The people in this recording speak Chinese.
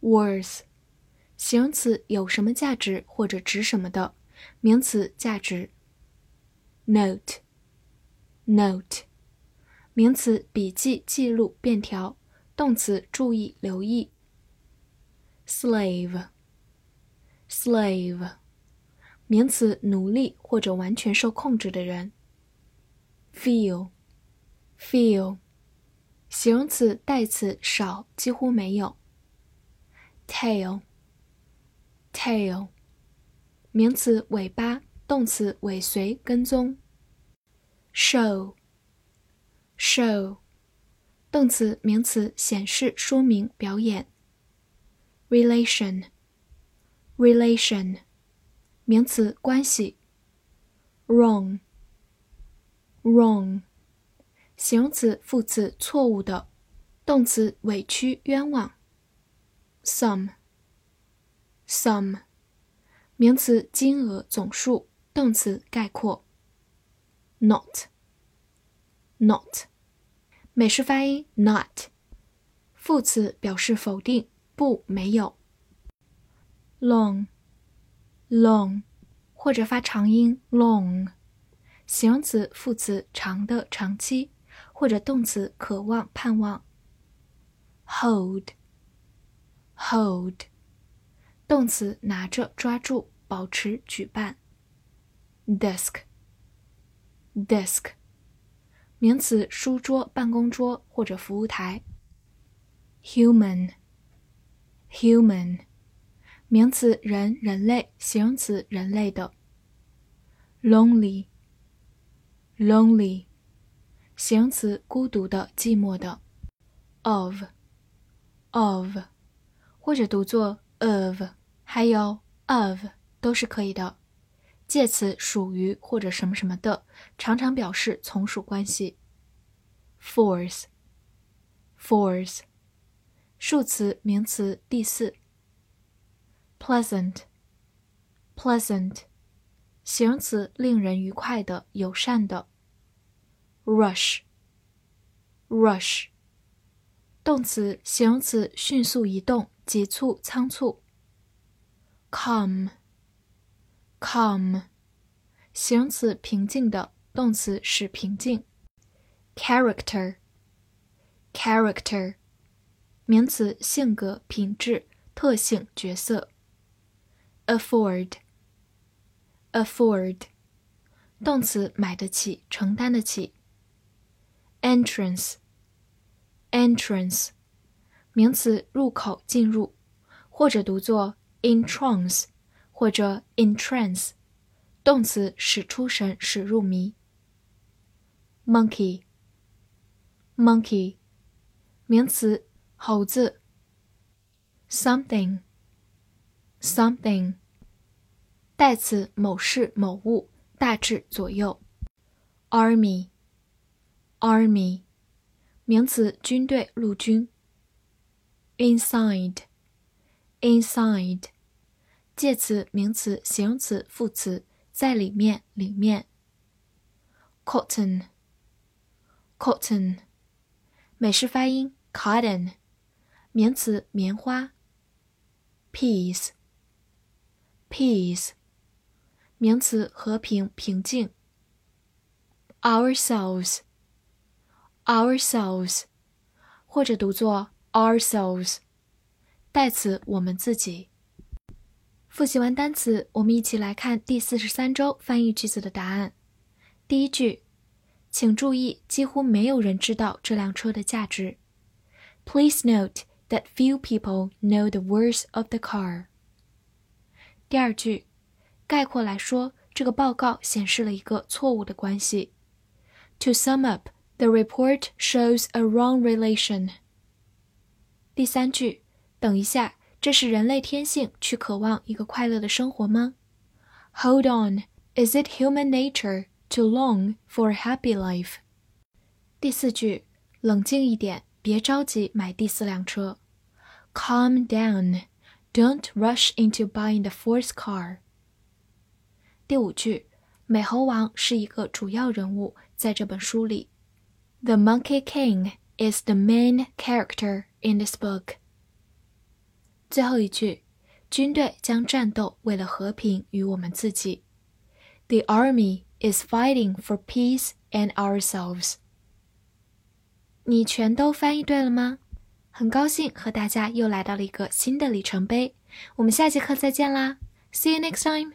worth，形容词有什么价值或者指什么的，名词价值。Note，note，名词笔记、记录、便条，动词注意、留意。Slave，slave。名词，奴隶或者完全受控制的人。feel，feel，形容词，代词，少，几乎没有。tail，tail，名词，尾巴，动词，尾随，跟踪。show，show，动词，名词，显示，说明，表演。relation，relation。名词关系，wrong，wrong，形容词副词错误的，动词委屈冤枉。 sum，sum，名词金额总数，动词概括。not，not，美式发音 not，副词表示否定，不没有。long。long，或者发长音 long，形容词、副词长的、长期，或者动词渴望、盼望。Hold，动词拿着、抓住、保持、举办。desk，desk，名词书桌、办公桌或者服务台。human，human。名词人、人类；形容词人类的。lonely，lonely，形容词孤独的、寂寞的。of，of，或者读作 of，还有 of 都是可以的。介词属于或者什么什么的，常常表示从属关系。force，force，数词、名词第四。pleasant, pleasant，形容词，令人愉快的、友善的。rush, rush，动词、形容词，迅速移动、急促、仓促。calm, calm，形容词，平静的，动词，使平静。character, character，名词，性格、品质、特性、角色。afford，afford，动词买得起，承担得起。entrance，entrance，名词入口，进入，或者读作 entrance，或者 entrance，动词使出神，使入迷。monkey，monkey，名词猴子。something。something，代词某事某物，大致左右。army，army，名词军队陆军。inside，inside，介词名词形容词副词在里面里面。cotton，cotton，美式发音 cotton，名词棉花。peace。peace，名词，和平、平静。ourselves，ourselves，或者读作 ourselves，代词，我们自己。复习完单词，我们一起来看第四十三周翻译句子的答案。第一句，请注意，几乎没有人知道这辆车的价值。Please note that few people know the worth of the car. 第二句，概括来说，这个报告显示了一个错误的关系。To sum up, the report shows a wrong relation. 第三句，等一下，这是人类天性去渴望一个快乐的生活吗？Hold on, is it human nature to long for a happy life？第四句，冷静一点，别着急买第四辆车。Calm down, don't rush into buying the fourth car。第五句，美猴王是一个主要人物，在这本书里。The Monkey King is the main character in this book。最后一句，军队将战斗为了和平与我们自己。The army is fighting for peace and ourselves。你全都翻译对了吗？很高兴和大家又来到了一个新的里程碑。我们下节课再见啦！See you next time.